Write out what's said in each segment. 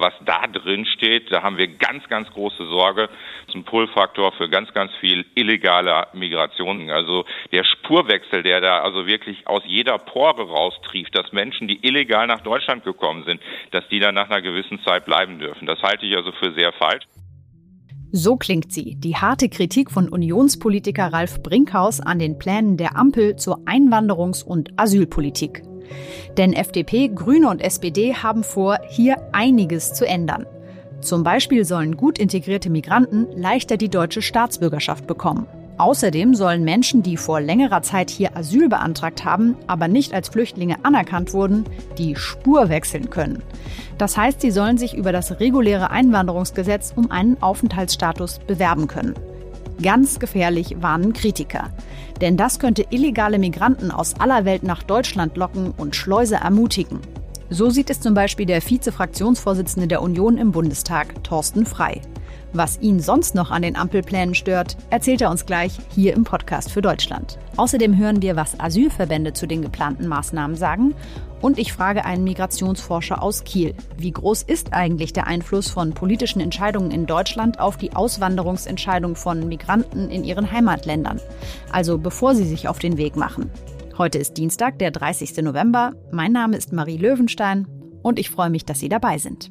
was da drin steht, da haben wir ganz, ganz große Sorge. Das ist ein Pull-Faktor für ganz, ganz viel illegale Migration. Also der Spurwechsel, der da also wirklich aus jeder Pore raustrieft, dass Menschen, die illegal nach Deutschland gekommen sind, dass die dann nach einer gewissen Zeit bleiben dürfen. Das halte ich also für sehr falsch. So klingt sie, die harte Kritik von Unionspolitiker Ralf Brinkhaus an den Plänen der Ampel zur Einwanderungs- und Asylpolitik. Denn FDP, Grüne und SPD haben vor, hier einiges zu ändern. Zum Beispiel sollen gut integrierte Migranten leichter die deutsche Staatsbürgerschaft bekommen. Außerdem sollen Menschen, die vor längerer Zeit hier Asyl beantragt haben, aber nicht als Flüchtlinge anerkannt wurden, die Spur wechseln können. Das heißt, sie sollen sich über das reguläre Einwanderungsgesetz um einen Aufenthaltsstatus bewerben können. Ganz gefährlich warnen Kritiker. Denn das könnte illegale Migranten aus aller Welt nach Deutschland locken und Schleuse ermutigen. So sieht es zum Beispiel der Vize-Fraktionsvorsitzende der Union im Bundestag, Thorsten Frei. Was ihn sonst noch an den Ampelplänen stört, erzählt er uns gleich hier im Podcast für Deutschland. Außerdem hören wir, was Asylverbände zu den geplanten Maßnahmen sagen. Und ich frage einen Migrationsforscher aus Kiel, wie groß ist eigentlich der Einfluss von politischen Entscheidungen in Deutschland auf die Auswanderungsentscheidung von Migranten in ihren Heimatländern? Also bevor sie sich auf den Weg machen. Heute ist Dienstag, der 30. November. Mein Name ist Marie Löwenstein und ich freue mich, dass Sie dabei sind.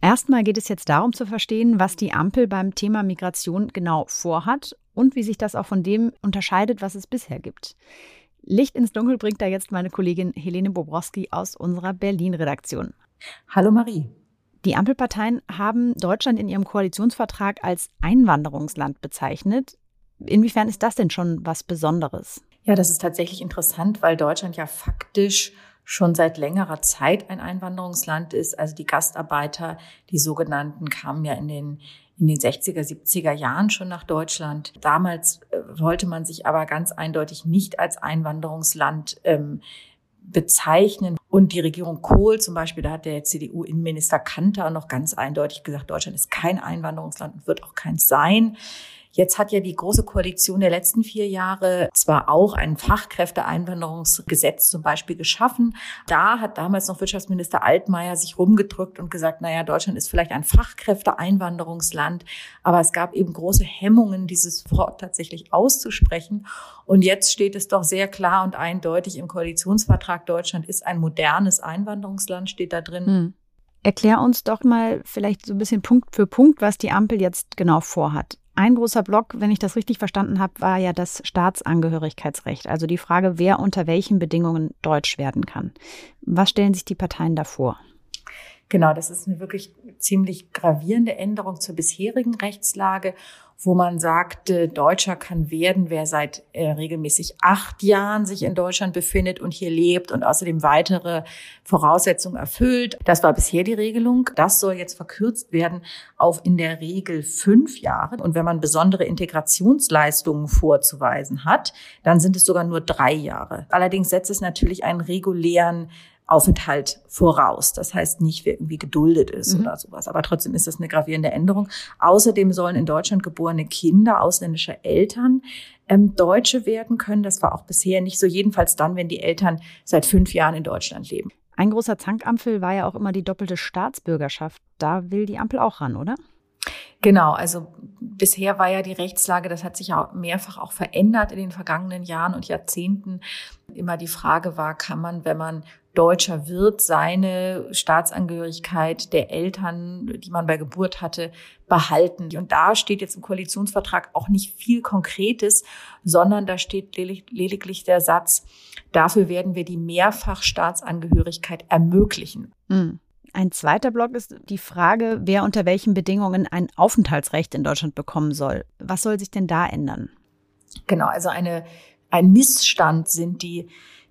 Erstmal geht es jetzt darum zu verstehen, was die Ampel beim Thema Migration genau vorhat und wie sich das auch von dem unterscheidet, was es bisher gibt. Licht ins Dunkel bringt da jetzt meine Kollegin Helene Bobrowski aus unserer Berlin-Redaktion. Hallo Marie. Die Ampelparteien haben Deutschland in ihrem Koalitionsvertrag als Einwanderungsland bezeichnet. Inwiefern ist das denn schon was Besonderes? Ja, das ist tatsächlich interessant, weil Deutschland ja faktisch schon seit längerer Zeit ein Einwanderungsland ist. Also die Gastarbeiter, die sogenannten, kamen ja in den in den 60er, 70er Jahren schon nach Deutschland. Damals äh, wollte man sich aber ganz eindeutig nicht als Einwanderungsland ähm, bezeichnen. Und die Regierung Kohl zum Beispiel, da hat der CDU-Innenminister Kanter noch ganz eindeutig gesagt, Deutschland ist kein Einwanderungsland und wird auch keins sein. Jetzt hat ja die Große Koalition der letzten vier Jahre zwar auch ein Fachkräfteeinwanderungsgesetz zum Beispiel geschaffen. Da hat damals noch Wirtschaftsminister Altmaier sich rumgedrückt und gesagt, naja, Deutschland ist vielleicht ein Fachkräfteeinwanderungsland, aber es gab eben große Hemmungen, dieses Wort tatsächlich auszusprechen. Und jetzt steht es doch sehr klar und eindeutig im Koalitionsvertrag, Deutschland ist ein modernes Einwanderungsland, steht da drin. Hm. Erklär uns doch mal vielleicht so ein bisschen Punkt für Punkt, was die Ampel jetzt genau vorhat. Ein großer Block, wenn ich das richtig verstanden habe, war ja das Staatsangehörigkeitsrecht, also die Frage, wer unter welchen Bedingungen deutsch werden kann. Was stellen sich die Parteien da vor? Genau, das ist eine wirklich ziemlich gravierende Änderung zur bisherigen Rechtslage wo man sagte, Deutscher kann werden, wer seit äh, regelmäßig acht Jahren sich in Deutschland befindet und hier lebt und außerdem weitere Voraussetzungen erfüllt. Das war bisher die Regelung. Das soll jetzt verkürzt werden auf in der Regel fünf Jahre. Und wenn man besondere Integrationsleistungen vorzuweisen hat, dann sind es sogar nur drei Jahre. Allerdings setzt es natürlich einen regulären Aufenthalt voraus. Das heißt nicht, wer irgendwie geduldet ist mhm. oder sowas. Aber trotzdem ist das eine gravierende Änderung. Außerdem sollen in Deutschland geborene Kinder ausländischer Eltern ähm, Deutsche werden können. Das war auch bisher nicht so. Jedenfalls dann, wenn die Eltern seit fünf Jahren in Deutschland leben. Ein großer Zankampfel war ja auch immer die doppelte Staatsbürgerschaft. Da will die Ampel auch ran, oder? Genau, also bisher war ja die Rechtslage, das hat sich ja mehrfach auch verändert in den vergangenen Jahren und Jahrzehnten. Immer die Frage war, kann man, wenn man Deutscher wird, seine Staatsangehörigkeit der Eltern, die man bei Geburt hatte, behalten. Und da steht jetzt im Koalitionsvertrag auch nicht viel Konkretes, sondern da steht lediglich der Satz, dafür werden wir die Mehrfachstaatsangehörigkeit ermöglichen. Mhm. Ein zweiter Block ist die Frage, wer unter welchen Bedingungen ein Aufenthaltsrecht in Deutschland bekommen soll. Was soll sich denn da ändern? Genau, also eine, ein Missstand sind die,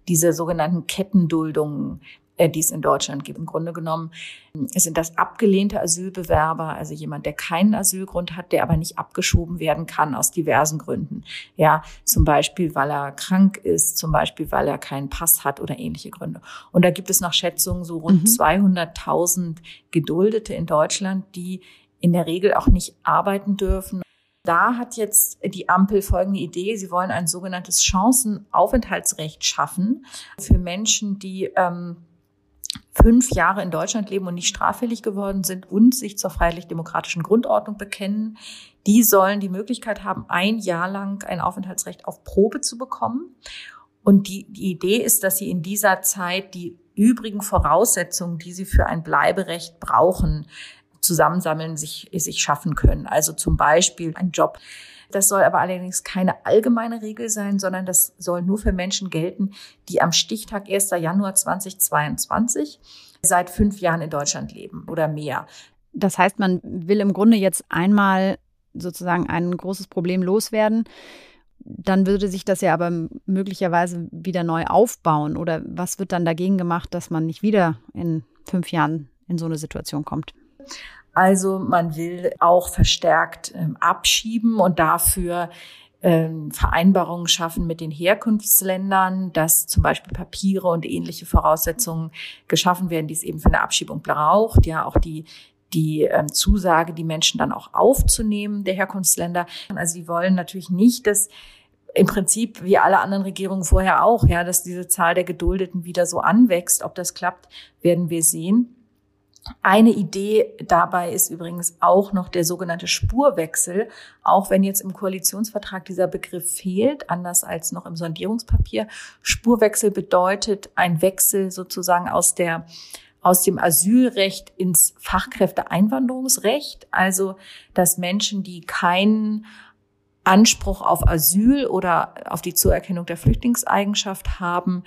diese sogenannten Kettenduldungen, äh, die es in Deutschland gibt. Im Grunde genommen sind das abgelehnte Asylbewerber, also jemand, der keinen Asylgrund hat, der aber nicht abgeschoben werden kann aus diversen Gründen. Ja, zum Beispiel, weil er krank ist, zum Beispiel, weil er keinen Pass hat oder ähnliche Gründe. Und da gibt es nach Schätzungen so rund mhm. 200.000 Geduldete in Deutschland, die in der Regel auch nicht arbeiten dürfen. Da hat jetzt die Ampel folgende Idee. Sie wollen ein sogenanntes Chancenaufenthaltsrecht schaffen für Menschen, die ähm, fünf Jahre in Deutschland leben und nicht straffällig geworden sind und sich zur freiheitlich-demokratischen Grundordnung bekennen, die sollen die Möglichkeit haben, ein Jahr lang ein Aufenthaltsrecht auf Probe zu bekommen. Und die, die Idee ist, dass sie in dieser Zeit die übrigen Voraussetzungen, die sie für ein Bleiberecht brauchen, zusammensammeln, sich, sich schaffen können. Also zum Beispiel ein Job, das soll aber allerdings keine allgemeine Regel sein, sondern das soll nur für Menschen gelten, die am Stichtag 1. Januar 2022 seit fünf Jahren in Deutschland leben oder mehr. Das heißt, man will im Grunde jetzt einmal sozusagen ein großes Problem loswerden. Dann würde sich das ja aber möglicherweise wieder neu aufbauen. Oder was wird dann dagegen gemacht, dass man nicht wieder in fünf Jahren in so eine Situation kommt? Also man will auch verstärkt ähm, abschieben und dafür ähm, Vereinbarungen schaffen mit den Herkunftsländern, dass zum Beispiel Papiere und ähnliche Voraussetzungen geschaffen werden, die es eben für eine Abschiebung braucht. Ja, auch die die ähm, Zusage, die Menschen dann auch aufzunehmen der Herkunftsländer. Also sie wollen natürlich nicht, dass im Prinzip wie alle anderen Regierungen vorher auch, ja, dass diese Zahl der Geduldeten wieder so anwächst. Ob das klappt, werden wir sehen. Eine Idee dabei ist übrigens auch noch der sogenannte Spurwechsel, auch wenn jetzt im Koalitionsvertrag dieser Begriff fehlt, anders als noch im Sondierungspapier. Spurwechsel bedeutet ein Wechsel sozusagen aus der aus dem Asylrecht ins Fachkräfteeinwanderungsrecht, also dass Menschen, die keinen Anspruch auf Asyl oder auf die Zuerkennung der Flüchtlingseigenschaft haben,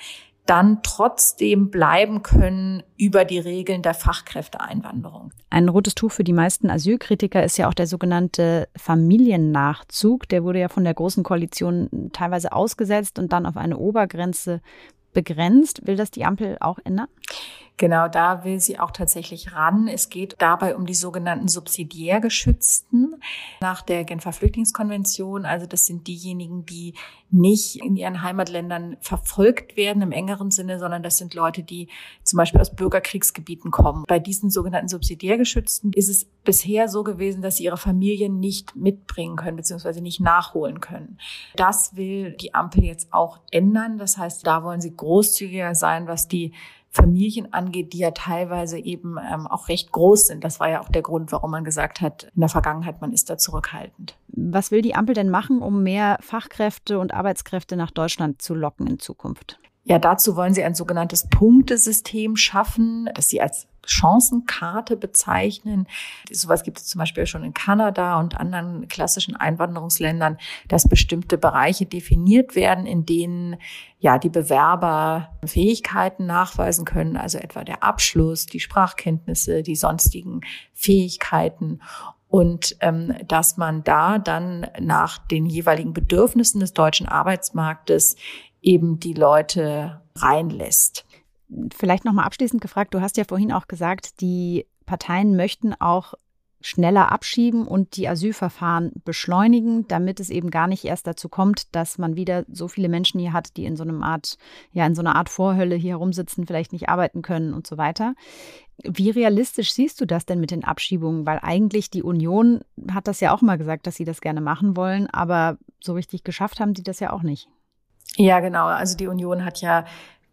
dann trotzdem bleiben können über die Regeln der Fachkräfteeinwanderung. Ein rotes Tuch für die meisten Asylkritiker ist ja auch der sogenannte Familiennachzug. Der wurde ja von der Großen Koalition teilweise ausgesetzt und dann auf eine Obergrenze begrenzt. Will das die Ampel auch ändern? Genau, da will sie auch tatsächlich ran. Es geht dabei um die sogenannten subsidiär Geschützten nach der Genfer Flüchtlingskonvention. Also das sind diejenigen, die nicht in ihren Heimatländern verfolgt werden im engeren Sinne, sondern das sind Leute, die zum Beispiel aus Bürgerkriegsgebieten kommen. Bei diesen sogenannten subsidiär Geschützten ist es bisher so gewesen, dass sie ihre Familien nicht mitbringen können, beziehungsweise nicht nachholen können. Das will die Ampel jetzt auch ändern. Das heißt, da wollen sie großzügiger sein, was die Familien angeht, die ja teilweise eben ähm, auch recht groß sind. Das war ja auch der Grund, warum man gesagt hat, in der Vergangenheit, man ist da zurückhaltend. Was will die Ampel denn machen, um mehr Fachkräfte und Arbeitskräfte nach Deutschland zu locken in Zukunft? Ja, dazu wollen sie ein sogenanntes Punktesystem schaffen, das sie als Chancenkarte bezeichnen. Sowas gibt es zum Beispiel schon in Kanada und anderen klassischen Einwanderungsländern, dass bestimmte Bereiche definiert werden, in denen ja die Bewerber Fähigkeiten nachweisen können, also etwa der Abschluss, die Sprachkenntnisse, die sonstigen Fähigkeiten und ähm, dass man da dann nach den jeweiligen Bedürfnissen des deutschen Arbeitsmarktes eben die Leute reinlässt. Vielleicht noch mal abschließend gefragt, du hast ja vorhin auch gesagt, die Parteien möchten auch schneller abschieben und die Asylverfahren beschleunigen, damit es eben gar nicht erst dazu kommt, dass man wieder so viele Menschen hier hat, die in so einem Art, ja, in so einer Art Vorhölle hier rumsitzen, vielleicht nicht arbeiten können und so weiter. Wie realistisch siehst du das denn mit den Abschiebungen? Weil eigentlich die Union hat das ja auch mal gesagt, dass sie das gerne machen wollen, aber so richtig geschafft haben sie das ja auch nicht. Ja, genau. Also die Union hat ja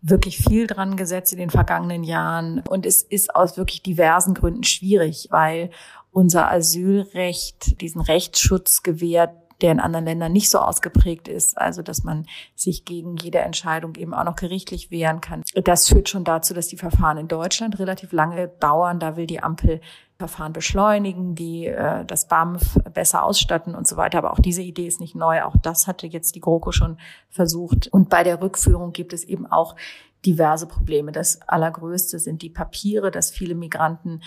wirklich viel dran gesetzt in den vergangenen Jahren. Und es ist aus wirklich diversen Gründen schwierig, weil unser Asylrecht diesen Rechtsschutz gewährt, der in anderen Ländern nicht so ausgeprägt ist. Also, dass man sich gegen jede Entscheidung eben auch noch gerichtlich wehren kann. Das führt schon dazu, dass die Verfahren in Deutschland relativ lange dauern. Da will die Ampel Verfahren beschleunigen, die äh, das BAMF besser ausstatten und so weiter. Aber auch diese Idee ist nicht neu. Auch das hatte jetzt die GroKo schon versucht. Und bei der Rückführung gibt es eben auch diverse Probleme. Das allergrößte sind die Papiere, dass viele Migranten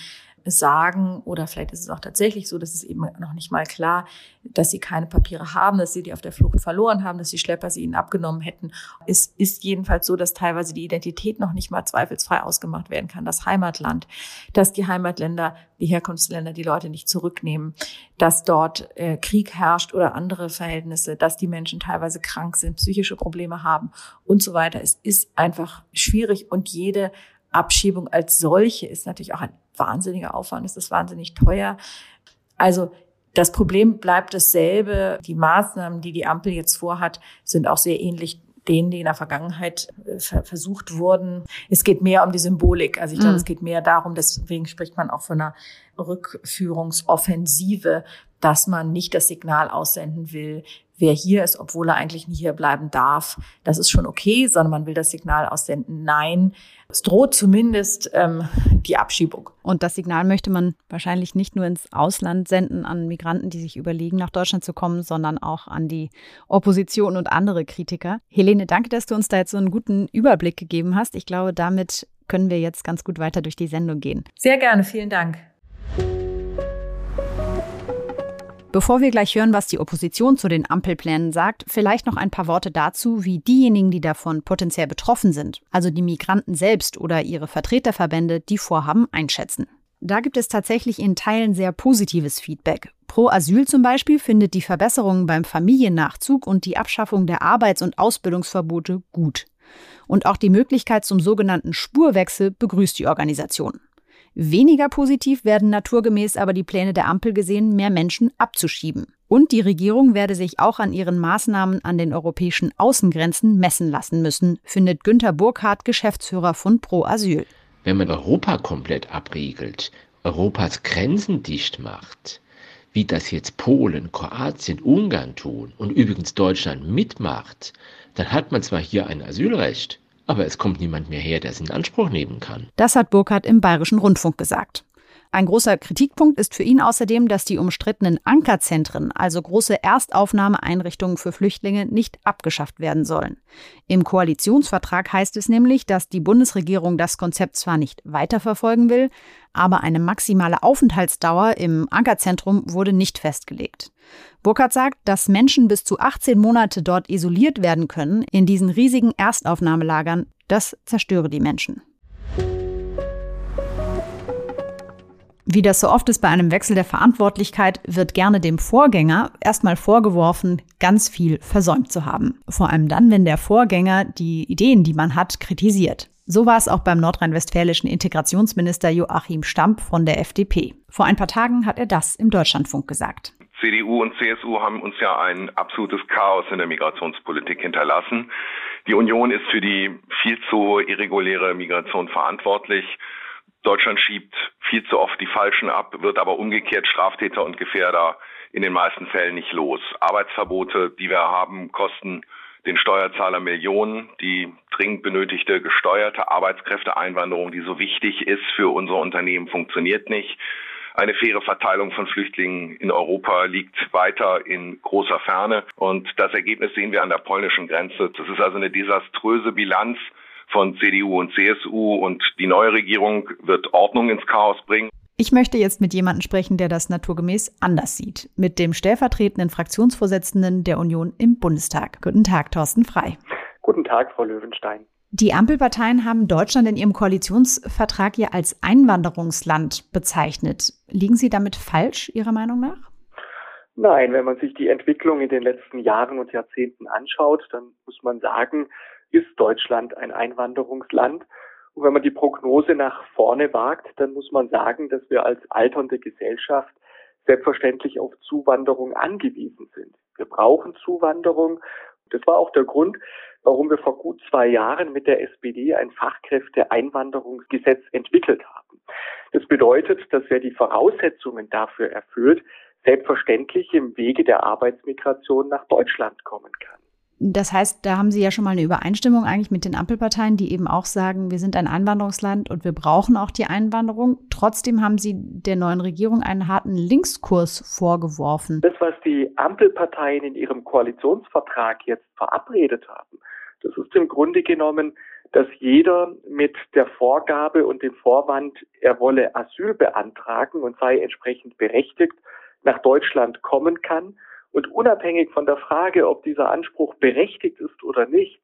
sagen, oder vielleicht ist es auch tatsächlich so, dass es eben noch nicht mal klar, dass sie keine Papiere haben, dass sie die auf der Flucht verloren haben, dass die Schlepper sie ihnen abgenommen hätten. Es ist jedenfalls so, dass teilweise die Identität noch nicht mal zweifelsfrei ausgemacht werden kann. Das Heimatland, dass die Heimatländer, die Herkunftsländer die Leute nicht zurücknehmen, dass dort äh, Krieg herrscht oder andere Verhältnisse, dass die Menschen teilweise krank sind, psychische Probleme haben und so weiter. Es ist einfach schwierig und jede Abschiebung als solche ist natürlich auch ein wahnsinniger Aufwand, es ist wahnsinnig teuer. Also das Problem bleibt dasselbe. Die Maßnahmen, die die Ampel jetzt vorhat, sind auch sehr ähnlich denen, die in der Vergangenheit äh, versucht wurden. Es geht mehr um die Symbolik. Also ich glaube, mm. es geht mehr darum, deswegen spricht man auch von einer Rückführungsoffensive, dass man nicht das Signal aussenden will, wer hier ist, obwohl er eigentlich nicht hier bleiben darf. Das ist schon okay, sondern man will das Signal aussenden, nein, es droht zumindest ähm, die Abschiebung. Und das Signal möchte man wahrscheinlich nicht nur ins Ausland senden an Migranten, die sich überlegen, nach Deutschland zu kommen, sondern auch an die Opposition und andere Kritiker. Helene, danke, dass du uns da jetzt so einen guten Überblick gegeben hast. Ich glaube, damit können wir jetzt ganz gut weiter durch die Sendung gehen. Sehr gerne, vielen Dank. Bevor wir gleich hören, was die Opposition zu den Ampelplänen sagt, vielleicht noch ein paar Worte dazu, wie diejenigen, die davon potenziell betroffen sind, also die Migranten selbst oder ihre Vertreterverbände, die Vorhaben einschätzen. Da gibt es tatsächlich in Teilen sehr positives Feedback. Pro Asyl zum Beispiel findet die Verbesserungen beim Familiennachzug und die Abschaffung der Arbeits- und Ausbildungsverbote gut. Und auch die Möglichkeit zum sogenannten Spurwechsel begrüßt die Organisation. Weniger positiv werden naturgemäß aber die Pläne der Ampel gesehen, mehr Menschen abzuschieben. Und die Regierung werde sich auch an ihren Maßnahmen an den europäischen Außengrenzen messen lassen müssen, findet Günter Burkhardt, Geschäftsführer von Pro Asyl. Wenn man Europa komplett abriegelt, Europas Grenzen dicht macht, wie das jetzt Polen, Kroatien, Ungarn tun und übrigens Deutschland mitmacht, dann hat man zwar hier ein Asylrecht, aber es kommt niemand mehr her, der es in Anspruch nehmen kann. Das hat Burkhardt im Bayerischen Rundfunk gesagt. Ein großer Kritikpunkt ist für ihn außerdem, dass die umstrittenen Ankerzentren, also große Erstaufnahmeeinrichtungen für Flüchtlinge, nicht abgeschafft werden sollen. Im Koalitionsvertrag heißt es nämlich, dass die Bundesregierung das Konzept zwar nicht weiterverfolgen will, aber eine maximale Aufenthaltsdauer im Ankerzentrum wurde nicht festgelegt. Burkhardt sagt, dass Menschen bis zu 18 Monate dort isoliert werden können in diesen riesigen Erstaufnahmelagern. Das zerstöre die Menschen. Wie das so oft ist bei einem Wechsel der Verantwortlichkeit, wird gerne dem Vorgänger erstmal vorgeworfen, ganz viel versäumt zu haben. Vor allem dann, wenn der Vorgänger die Ideen, die man hat, kritisiert. So war es auch beim nordrhein-westfälischen Integrationsminister Joachim Stamp von der FDP. Vor ein paar Tagen hat er das im Deutschlandfunk gesagt. CDU und CSU haben uns ja ein absolutes Chaos in der Migrationspolitik hinterlassen. Die Union ist für die viel zu irreguläre Migration verantwortlich. Deutschland schiebt viel zu oft die Falschen ab, wird aber umgekehrt Straftäter und Gefährder in den meisten Fällen nicht los. Arbeitsverbote, die wir haben, kosten den Steuerzahler Millionen. Die dringend benötigte gesteuerte Arbeitskräfteeinwanderung, die so wichtig ist für unsere Unternehmen, funktioniert nicht. Eine faire Verteilung von Flüchtlingen in Europa liegt weiter in großer Ferne. Und das Ergebnis sehen wir an der polnischen Grenze. Das ist also eine desaströse Bilanz von CDU und CSU und die neue Regierung wird Ordnung ins Chaos bringen. Ich möchte jetzt mit jemandem sprechen, der das naturgemäß anders sieht. Mit dem stellvertretenden Fraktionsvorsitzenden der Union im Bundestag. Guten Tag, Thorsten Frei. Guten Tag, Frau Löwenstein. Die Ampelparteien haben Deutschland in ihrem Koalitionsvertrag ja als Einwanderungsland bezeichnet. Liegen Sie damit falsch, Ihrer Meinung nach? Nein, wenn man sich die Entwicklung in den letzten Jahren und Jahrzehnten anschaut, dann muss man sagen, ist Deutschland ein Einwanderungsland. Und wenn man die Prognose nach vorne wagt, dann muss man sagen, dass wir als alternde Gesellschaft selbstverständlich auf Zuwanderung angewiesen sind. Wir brauchen Zuwanderung. Das war auch der Grund, warum wir vor gut zwei Jahren mit der SPD ein Fachkräfteeinwanderungsgesetz entwickelt haben. Das bedeutet, dass wer die Voraussetzungen dafür erfüllt, selbstverständlich im Wege der Arbeitsmigration nach Deutschland kommen kann. Das heißt, da haben Sie ja schon mal eine Übereinstimmung eigentlich mit den Ampelparteien, die eben auch sagen, wir sind ein Einwanderungsland und wir brauchen auch die Einwanderung. Trotzdem haben Sie der neuen Regierung einen harten Linkskurs vorgeworfen. Das, was die Ampelparteien in ihrem Koalitionsvertrag jetzt verabredet haben, das ist im Grunde genommen dass jeder mit der Vorgabe und dem Vorwand, er wolle Asyl beantragen und sei entsprechend berechtigt, nach Deutschland kommen kann. Und unabhängig von der Frage, ob dieser Anspruch berechtigt ist oder nicht,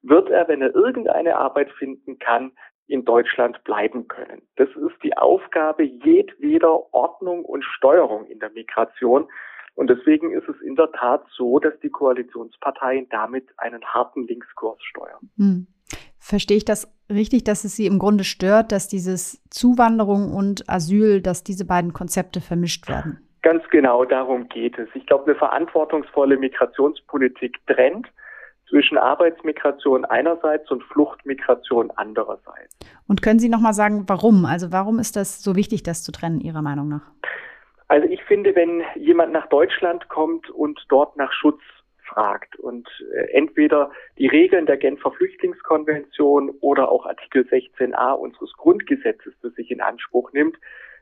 wird er, wenn er irgendeine Arbeit finden kann, in Deutschland bleiben können. Das ist die Aufgabe jedweder Ordnung und Steuerung in der Migration. Und deswegen ist es in der Tat so, dass die Koalitionsparteien damit einen harten Linkskurs steuern. Hm. Verstehe ich das richtig, dass es Sie im Grunde stört, dass dieses Zuwanderung und Asyl, dass diese beiden Konzepte vermischt werden? Ganz genau darum geht es. Ich glaube, eine verantwortungsvolle Migrationspolitik trennt zwischen Arbeitsmigration einerseits und Fluchtmigration andererseits. Und können Sie noch mal sagen, warum? Also warum ist das so wichtig, das zu trennen Ihrer Meinung nach? Also ich finde, wenn jemand nach Deutschland kommt und dort nach Schutz fragt und äh, entweder die Regeln der Genfer Flüchtlingskonvention oder auch Artikel 16a unseres Grundgesetzes für sich in Anspruch nimmt,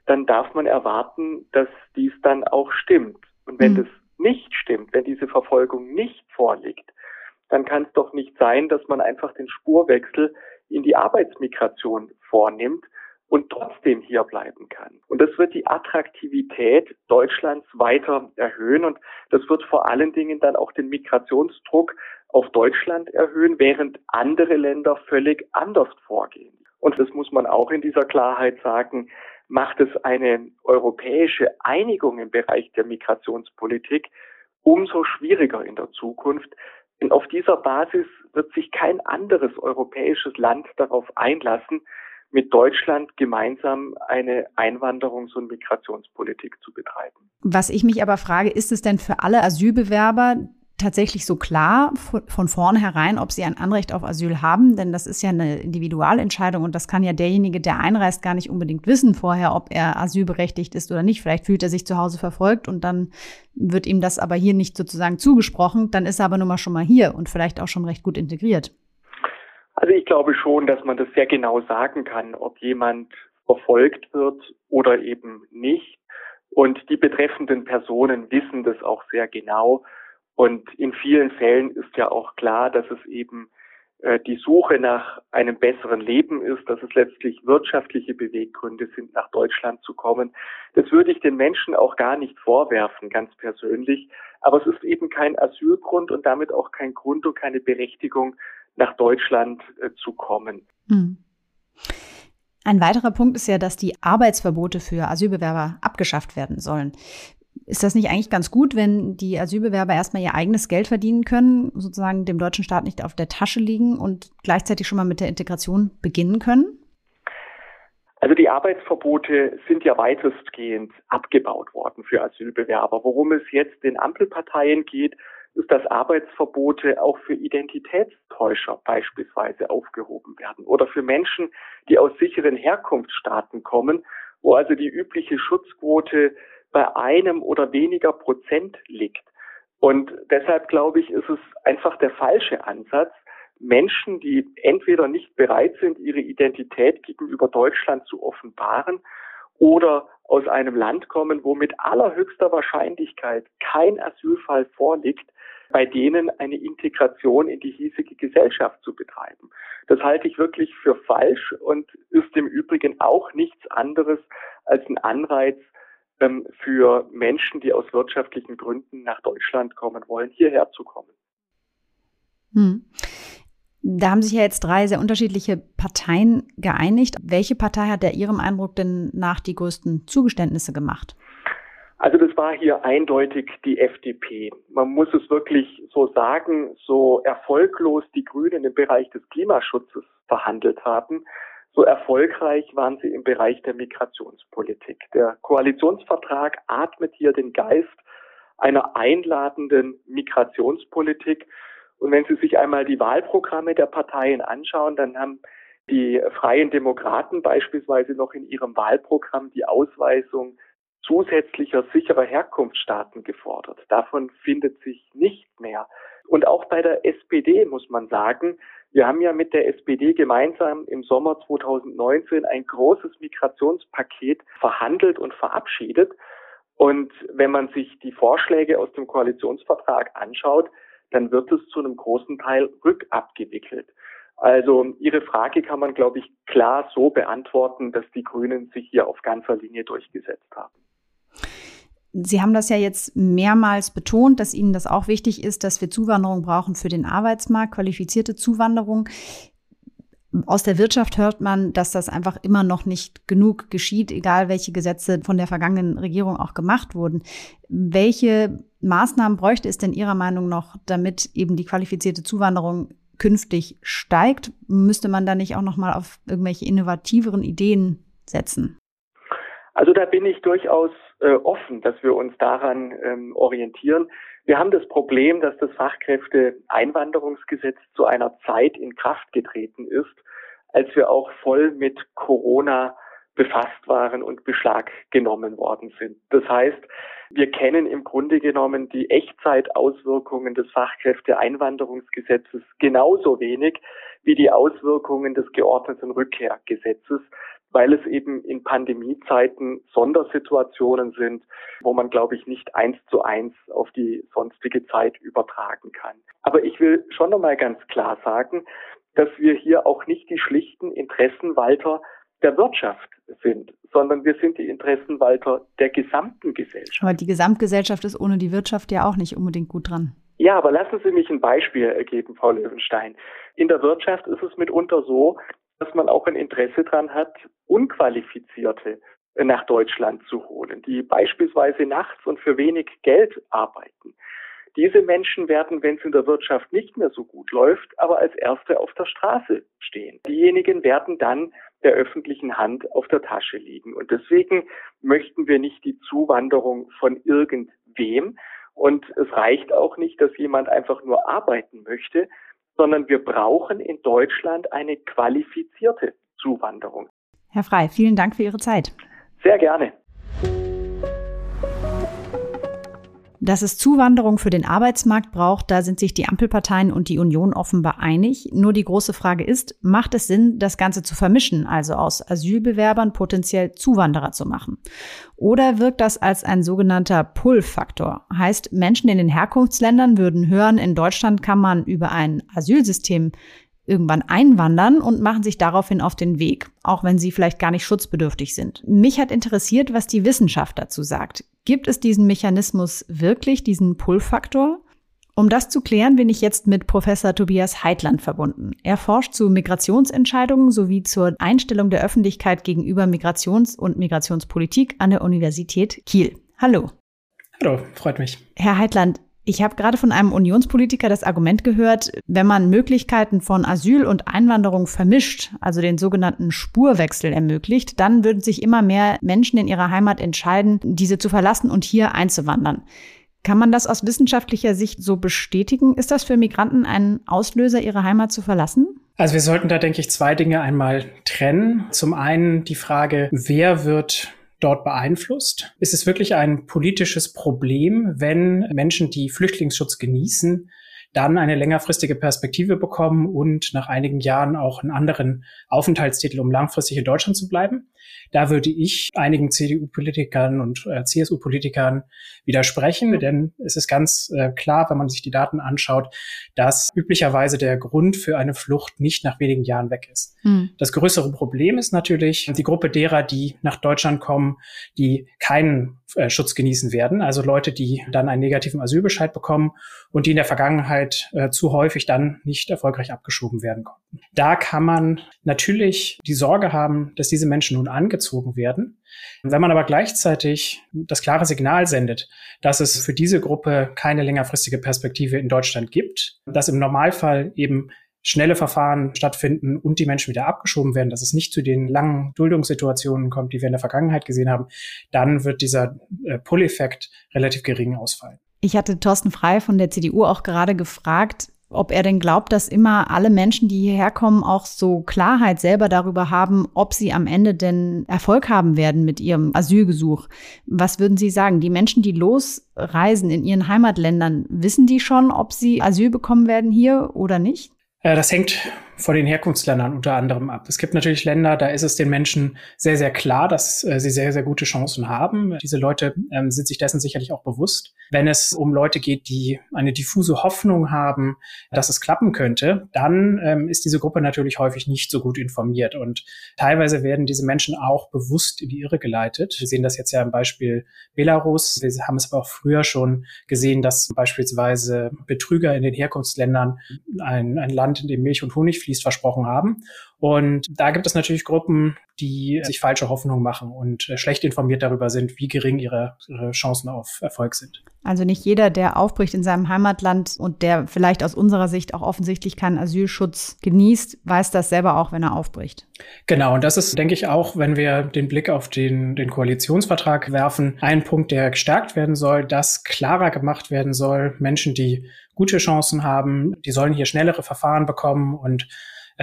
dann darf man erwarten, dass dies dann auch stimmt. Und wenn mhm. das nicht stimmt, wenn diese Verfolgung nicht vorliegt, dann kann es doch nicht sein, dass man einfach den Spurwechsel in die Arbeitsmigration vornimmt und trotzdem hier bleiben kann. Und das wird die Attraktivität Deutschlands weiter erhöhen und das wird vor allen Dingen dann auch den Migrationsdruck auf Deutschland erhöhen, während andere Länder völlig anders vorgehen. Und das muss man auch in dieser Klarheit sagen, macht es eine europäische Einigung im Bereich der Migrationspolitik umso schwieriger in der Zukunft, denn auf dieser Basis wird sich kein anderes europäisches Land darauf einlassen, mit Deutschland gemeinsam eine Einwanderungs- und Migrationspolitik zu betreiben. Was ich mich aber frage, ist es denn für alle Asylbewerber tatsächlich so klar von vornherein, ob sie ein Anrecht auf Asyl haben? Denn das ist ja eine Individualentscheidung und das kann ja derjenige, der einreist, gar nicht unbedingt wissen vorher, ob er asylberechtigt ist oder nicht. Vielleicht fühlt er sich zu Hause verfolgt und dann wird ihm das aber hier nicht sozusagen zugesprochen. Dann ist er aber nun mal schon mal hier und vielleicht auch schon recht gut integriert. Also ich glaube schon, dass man das sehr genau sagen kann, ob jemand verfolgt wird oder eben nicht. Und die betreffenden Personen wissen das auch sehr genau. Und in vielen Fällen ist ja auch klar, dass es eben äh, die Suche nach einem besseren Leben ist, dass es letztlich wirtschaftliche Beweggründe sind, nach Deutschland zu kommen. Das würde ich den Menschen auch gar nicht vorwerfen, ganz persönlich. Aber es ist eben kein Asylgrund und damit auch kein Grund und keine Berechtigung, nach Deutschland äh, zu kommen. Hm. Ein weiterer Punkt ist ja, dass die Arbeitsverbote für Asylbewerber abgeschafft werden sollen. Ist das nicht eigentlich ganz gut, wenn die Asylbewerber erstmal ihr eigenes Geld verdienen können, sozusagen dem deutschen Staat nicht auf der Tasche liegen und gleichzeitig schon mal mit der Integration beginnen können? Also die Arbeitsverbote sind ja weitestgehend abgebaut worden für Asylbewerber. Worum es jetzt den Ampelparteien geht, ist, dass Arbeitsverbote auch für Identitätstäuscher beispielsweise aufgehoben werden oder für Menschen, die aus sicheren Herkunftsstaaten kommen, wo also die übliche Schutzquote bei einem oder weniger Prozent liegt. Und deshalb glaube ich, ist es einfach der falsche Ansatz, Menschen, die entweder nicht bereit sind, ihre Identität gegenüber Deutschland zu offenbaren oder aus einem Land kommen, wo mit allerhöchster Wahrscheinlichkeit kein Asylfall vorliegt, bei denen eine Integration in die hiesige Gesellschaft zu betreiben. Das halte ich wirklich für falsch und ist im Übrigen auch nichts anderes als ein Anreiz ähm, für Menschen, die aus wirtschaftlichen Gründen nach Deutschland kommen wollen, hierher zu kommen. Hm. Da haben sich ja jetzt drei sehr unterschiedliche Parteien geeinigt. Welche Partei hat der Ihrem Eindruck denn nach die größten Zugeständnisse gemacht? Also das war hier eindeutig die FDP. Man muss es wirklich so sagen, so erfolglos die Grünen im Bereich des Klimaschutzes verhandelt haben, so erfolgreich waren sie im Bereich der Migrationspolitik. Der Koalitionsvertrag atmet hier den Geist einer einladenden Migrationspolitik. Und wenn Sie sich einmal die Wahlprogramme der Parteien anschauen, dann haben die Freien Demokraten beispielsweise noch in ihrem Wahlprogramm die Ausweisung zusätzlicher sicherer Herkunftsstaaten gefordert. Davon findet sich nicht mehr. Und auch bei der SPD muss man sagen, wir haben ja mit der SPD gemeinsam im Sommer 2019 ein großes Migrationspaket verhandelt und verabschiedet. Und wenn man sich die Vorschläge aus dem Koalitionsvertrag anschaut, dann wird es zu einem großen Teil rückabgewickelt. Also Ihre Frage kann man, glaube ich, klar so beantworten, dass die Grünen sich hier auf ganzer Linie durchgesetzt haben. Sie haben das ja jetzt mehrmals betont, dass Ihnen das auch wichtig ist, dass wir Zuwanderung brauchen für den Arbeitsmarkt, qualifizierte Zuwanderung. Aus der Wirtschaft hört man, dass das einfach immer noch nicht genug geschieht, egal welche Gesetze von der vergangenen Regierung auch gemacht wurden. Welche Maßnahmen bräuchte es denn Ihrer Meinung noch, damit eben die qualifizierte Zuwanderung künftig steigt? Müsste man da nicht auch noch mal auf irgendwelche innovativeren Ideen setzen? Also da bin ich durchaus äh, offen, dass wir uns daran ähm, orientieren. Wir haben das Problem, dass das Fachkräfteeinwanderungsgesetz zu einer Zeit in Kraft getreten ist, als wir auch voll mit Corona befasst waren und Beschlag genommen worden sind. Das heißt, wir kennen im Grunde genommen die Echtzeitauswirkungen des Fachkräfteeinwanderungsgesetzes genauso wenig wie die Auswirkungen des geordneten Rückkehrgesetzes, weil es eben in Pandemiezeiten Sondersituationen sind, wo man, glaube ich, nicht eins zu eins auf die sonstige Zeit übertragen kann. Aber ich will schon nochmal ganz klar sagen, dass wir hier auch nicht die schlichten Interessenwalter der Wirtschaft sind, sondern wir sind die Interessenwalter der gesamten Gesellschaft. Aber die Gesamtgesellschaft ist ohne die Wirtschaft ja auch nicht unbedingt gut dran. Ja, aber lassen Sie mich ein Beispiel geben, Frau Löwenstein. In der Wirtschaft ist es mitunter so, dass man auch ein Interesse daran hat, Unqualifizierte nach Deutschland zu holen, die beispielsweise nachts und für wenig Geld arbeiten. Diese Menschen werden, wenn es in der Wirtschaft nicht mehr so gut läuft, aber als Erste auf der Straße stehen. Diejenigen werden dann der öffentlichen Hand auf der Tasche liegen. Und deswegen möchten wir nicht die Zuwanderung von irgendwem. Und es reicht auch nicht, dass jemand einfach nur arbeiten möchte, sondern wir brauchen in Deutschland eine qualifizierte Zuwanderung. Herr Frei, vielen Dank für Ihre Zeit. Sehr gerne. Dass es Zuwanderung für den Arbeitsmarkt braucht, da sind sich die Ampelparteien und die Union offenbar einig. Nur die große Frage ist, macht es Sinn, das Ganze zu vermischen, also aus Asylbewerbern potenziell Zuwanderer zu machen? Oder wirkt das als ein sogenannter Pull-Faktor? Heißt, Menschen in den Herkunftsländern würden hören, in Deutschland kann man über ein Asylsystem irgendwann einwandern und machen sich daraufhin auf den Weg, auch wenn sie vielleicht gar nicht schutzbedürftig sind. Mich hat interessiert, was die Wissenschaft dazu sagt. Gibt es diesen Mechanismus wirklich, diesen Pull-Faktor? Um das zu klären, bin ich jetzt mit Professor Tobias Heitland verbunden. Er forscht zu Migrationsentscheidungen sowie zur Einstellung der Öffentlichkeit gegenüber Migrations- und Migrationspolitik an der Universität Kiel. Hallo. Hallo, freut mich. Herr Heitland, ich habe gerade von einem Unionspolitiker das Argument gehört, wenn man Möglichkeiten von Asyl und Einwanderung vermischt, also den sogenannten Spurwechsel ermöglicht, dann würden sich immer mehr Menschen in ihrer Heimat entscheiden, diese zu verlassen und hier einzuwandern. Kann man das aus wissenschaftlicher Sicht so bestätigen? Ist das für Migranten ein Auslöser, ihre Heimat zu verlassen? Also wir sollten da, denke ich, zwei Dinge einmal trennen. Zum einen die Frage, wer wird dort beeinflusst? Ist es wirklich ein politisches Problem, wenn Menschen, die Flüchtlingsschutz genießen, dann eine längerfristige Perspektive bekommen und nach einigen Jahren auch einen anderen Aufenthaltstitel, um langfristig in Deutschland zu bleiben? Da würde ich einigen CDU-Politikern und äh, CSU-Politikern widersprechen, denn es ist ganz äh, klar, wenn man sich die Daten anschaut, dass üblicherweise der Grund für eine Flucht nicht nach wenigen Jahren weg ist. Mhm. Das größere Problem ist natürlich die Gruppe derer, die nach Deutschland kommen, die keinen äh, Schutz genießen werden. Also Leute, die dann einen negativen Asylbescheid bekommen und die in der Vergangenheit äh, zu häufig dann nicht erfolgreich abgeschoben werden konnten. Da kann man natürlich die Sorge haben, dass diese Menschen nun angezogen werden. Wenn man aber gleichzeitig das klare Signal sendet, dass es für diese Gruppe keine längerfristige Perspektive in Deutschland gibt, dass im Normalfall eben schnelle Verfahren stattfinden und die Menschen wieder abgeschoben werden, dass es nicht zu den langen Duldungssituationen kommt, die wir in der Vergangenheit gesehen haben, dann wird dieser äh, Pull-Effekt relativ gering ausfallen. Ich hatte Thorsten Frei von der CDU auch gerade gefragt, ob er denn glaubt, dass immer alle Menschen, die hierher kommen, auch so Klarheit selber darüber haben, ob sie am Ende denn Erfolg haben werden mit ihrem Asylgesuch. Was würden Sie sagen? Die Menschen, die losreisen in ihren Heimatländern, wissen die schon, ob sie Asyl bekommen werden hier oder nicht? Das hängt von den Herkunftsländern unter anderem ab. Es gibt natürlich Länder, da ist es den Menschen sehr, sehr klar, dass äh, sie sehr, sehr gute Chancen haben. Diese Leute ähm, sind sich dessen sicherlich auch bewusst. Wenn es um Leute geht, die eine diffuse Hoffnung haben, dass es klappen könnte, dann ähm, ist diese Gruppe natürlich häufig nicht so gut informiert. Und teilweise werden diese Menschen auch bewusst in die Irre geleitet. Wir sehen das jetzt ja im Beispiel Belarus. Wir haben es aber auch früher schon gesehen, dass beispielsweise Betrüger in den Herkunftsländern ein, ein Land, in dem Milch und Honig fließt, versprochen haben. Und da gibt es natürlich Gruppen, die sich falsche Hoffnung machen und äh, schlecht informiert darüber sind, wie gering ihre, ihre, Chancen auf Erfolg sind. Also nicht jeder, der aufbricht in seinem Heimatland und der vielleicht aus unserer Sicht auch offensichtlich keinen Asylschutz genießt, weiß das selber auch, wenn er aufbricht. Genau, und das ist, denke ich, auch, wenn wir den Blick auf den, den Koalitionsvertrag werfen, ein Punkt, der gestärkt werden soll, dass klarer gemacht werden soll, Menschen, die gute Chancen haben, die sollen hier schnellere Verfahren bekommen und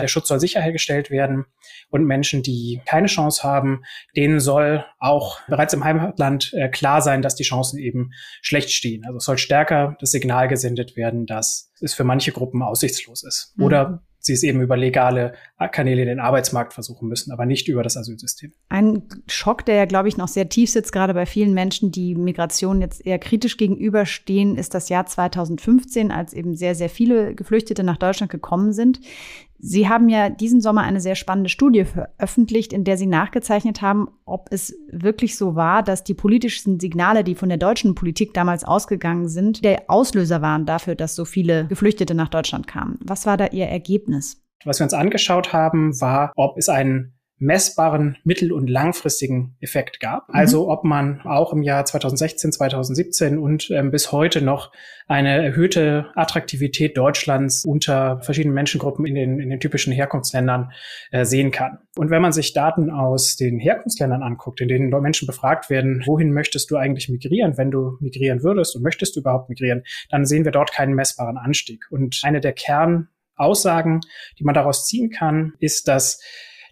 der Schutz soll sichergestellt werden. Und Menschen, die keine Chance haben, denen soll auch bereits im Heimatland äh, klar sein, dass die Chancen eben schlecht stehen. Also es soll stärker das Signal gesendet werden, dass es für manche Gruppen aussichtslos ist. Mhm. Oder sie es eben über legale Kanäle in den Arbeitsmarkt versuchen müssen, aber nicht über das Asylsystem. Ein Schock, der ja, glaube ich, noch sehr tief sitzt, gerade bei vielen Menschen, die Migration jetzt eher kritisch gegenüberstehen, ist das Jahr 2015, als eben sehr, sehr viele Geflüchtete nach Deutschland gekommen sind. Sie haben ja diesen Sommer eine sehr spannende Studie veröffentlicht, in der Sie nachgezeichnet haben, ob es wirklich so war, dass die politischen Signale, die von der deutschen Politik damals ausgegangen sind, der Auslöser waren dafür, dass so viele Geflüchtete nach Deutschland kamen. Was war da Ihr Ergebnis? Was wir uns angeschaut haben, war, ob es einen messbaren mittel- und langfristigen Effekt gab. Mhm. Also ob man auch im Jahr 2016, 2017 und ähm, bis heute noch eine erhöhte Attraktivität Deutschlands unter verschiedenen Menschengruppen in den, in den typischen Herkunftsländern äh, sehen kann. Und wenn man sich Daten aus den Herkunftsländern anguckt, in denen Menschen befragt werden, wohin möchtest du eigentlich migrieren, wenn du migrieren würdest und möchtest du überhaupt migrieren, dann sehen wir dort keinen messbaren Anstieg. Und eine der Kernaussagen, die man daraus ziehen kann, ist, dass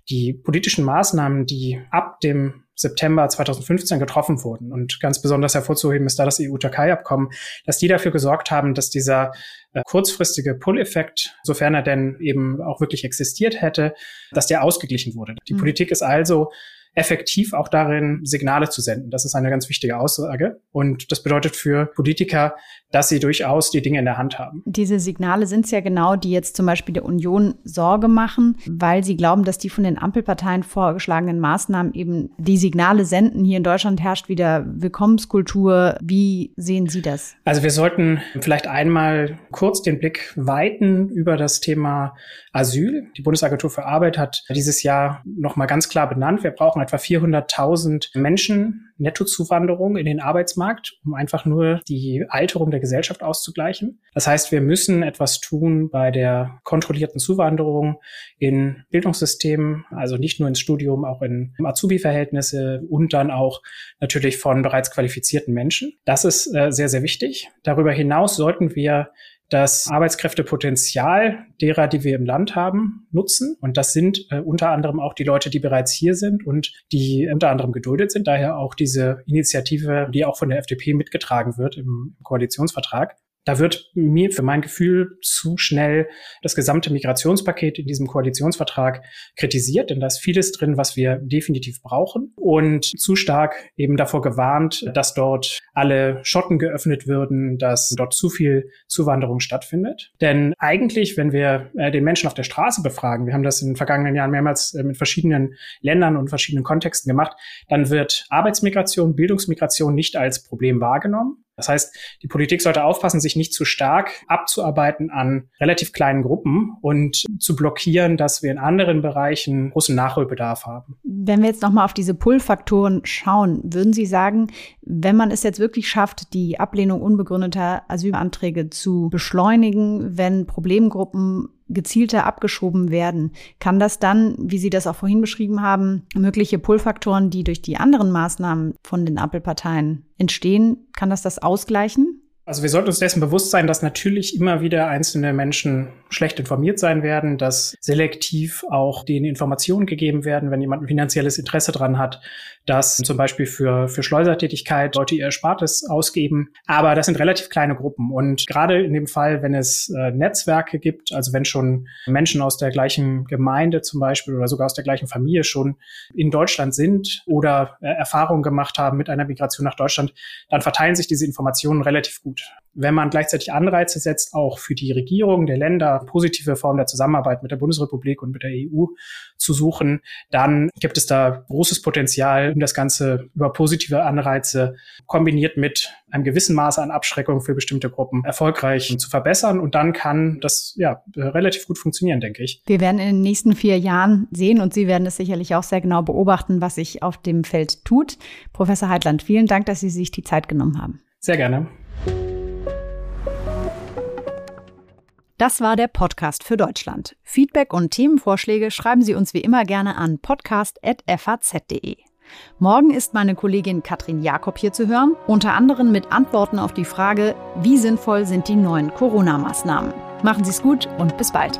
die politischen Maßnahmen, die ab dem September 2015 getroffen wurden und ganz besonders hervorzuheben ist da das EU-Türkei-Abkommen, dass die dafür gesorgt haben, dass dieser äh, kurzfristige Pull-Effekt, sofern er denn eben auch wirklich existiert hätte, dass der ausgeglichen wurde. Die mhm. Politik ist also effektiv auch darin, Signale zu senden. Das ist eine ganz wichtige Aussage. Und das bedeutet für Politiker, dass sie durchaus die Dinge in der Hand haben. Diese Signale sind es ja genau, die jetzt zum Beispiel der Union Sorge machen, weil sie glauben, dass die von den Ampelparteien vorgeschlagenen Maßnahmen eben die Signale senden. Hier in Deutschland herrscht wieder Willkommenskultur. Wie sehen Sie das? Also wir sollten vielleicht einmal kurz den Blick weiten über das Thema Asyl. Die Bundesagentur für Arbeit hat dieses Jahr nochmal ganz klar benannt, wir brauchen etwa 400.000 Menschen Nettozuwanderung in den Arbeitsmarkt, um einfach nur die Alterung der Gesellschaft auszugleichen. Das heißt, wir müssen etwas tun bei der kontrollierten Zuwanderung in Bildungssystemen, also nicht nur ins Studium, auch in Azubi-Verhältnisse und dann auch natürlich von bereits qualifizierten Menschen. Das ist äh, sehr, sehr wichtig. Darüber hinaus sollten wir das Arbeitskräftepotenzial derer, die wir im Land haben, nutzen. Und das sind äh, unter anderem auch die Leute, die bereits hier sind und die unter anderem geduldet sind. Daher auch diese Initiative, die auch von der FDP mitgetragen wird im Koalitionsvertrag. Da wird mir für mein Gefühl zu schnell das gesamte Migrationspaket in diesem Koalitionsvertrag kritisiert, denn da ist vieles drin, was wir definitiv brauchen und zu stark eben davor gewarnt, dass dort alle Schotten geöffnet würden, dass dort zu viel Zuwanderung stattfindet. Denn eigentlich, wenn wir äh, den Menschen auf der Straße befragen, wir haben das in den vergangenen Jahren mehrmals äh, mit verschiedenen Ländern und verschiedenen Kontexten gemacht, dann wird Arbeitsmigration, Bildungsmigration nicht als Problem wahrgenommen. Das heißt, die Politik sollte aufpassen, sich nicht zu stark abzuarbeiten an relativ kleinen Gruppen und zu blockieren, dass wir in anderen Bereichen großen Nachholbedarf haben. Wenn wir jetzt nochmal auf diese Pull-Faktoren schauen, würden Sie sagen, wenn man es jetzt wirklich schafft, die Ablehnung unbegründeter Asylanträge zu beschleunigen, wenn Problemgruppen gezielter abgeschoben werden, kann das dann, wie Sie das auch vorhin beschrieben haben, mögliche Pull-Faktoren, die durch die anderen Maßnahmen von den Ampelparteien entstehen, kann das das ausgleichen? Also wir sollten uns dessen bewusst sein, dass natürlich immer wieder einzelne Menschen schlecht informiert sein werden, dass selektiv auch denen Informationen gegeben werden, wenn jemand ein finanzielles Interesse dran hat, dass zum Beispiel für, für Schleusertätigkeit Leute ihr Erspartes ausgeben. Aber das sind relativ kleine Gruppen. Und gerade in dem Fall, wenn es äh, Netzwerke gibt, also wenn schon Menschen aus der gleichen Gemeinde zum Beispiel oder sogar aus der gleichen Familie schon in Deutschland sind oder äh, Erfahrungen gemacht haben mit einer Migration nach Deutschland, dann verteilen sich diese Informationen relativ gut gut. Wenn man gleichzeitig Anreize setzt, auch für die Regierung der Länder positive Formen der Zusammenarbeit mit der Bundesrepublik und mit der EU zu suchen, dann gibt es da großes Potenzial, um das Ganze über positive Anreize kombiniert mit einem gewissen Maße an Abschreckung für bestimmte Gruppen erfolgreich zu verbessern. Und dann kann das ja relativ gut funktionieren, denke ich. Wir werden in den nächsten vier Jahren sehen und Sie werden es sicherlich auch sehr genau beobachten, was sich auf dem Feld tut. Professor Heitland, vielen Dank, dass Sie sich die Zeit genommen haben. Sehr gerne. Das war der Podcast für Deutschland. Feedback und Themenvorschläge schreiben Sie uns wie immer gerne an podcast.faz.de. Morgen ist meine Kollegin Katrin Jakob hier zu hören, unter anderem mit Antworten auf die Frage, wie sinnvoll sind die neuen Corona-Maßnahmen. Machen Sie es gut und bis bald.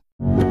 you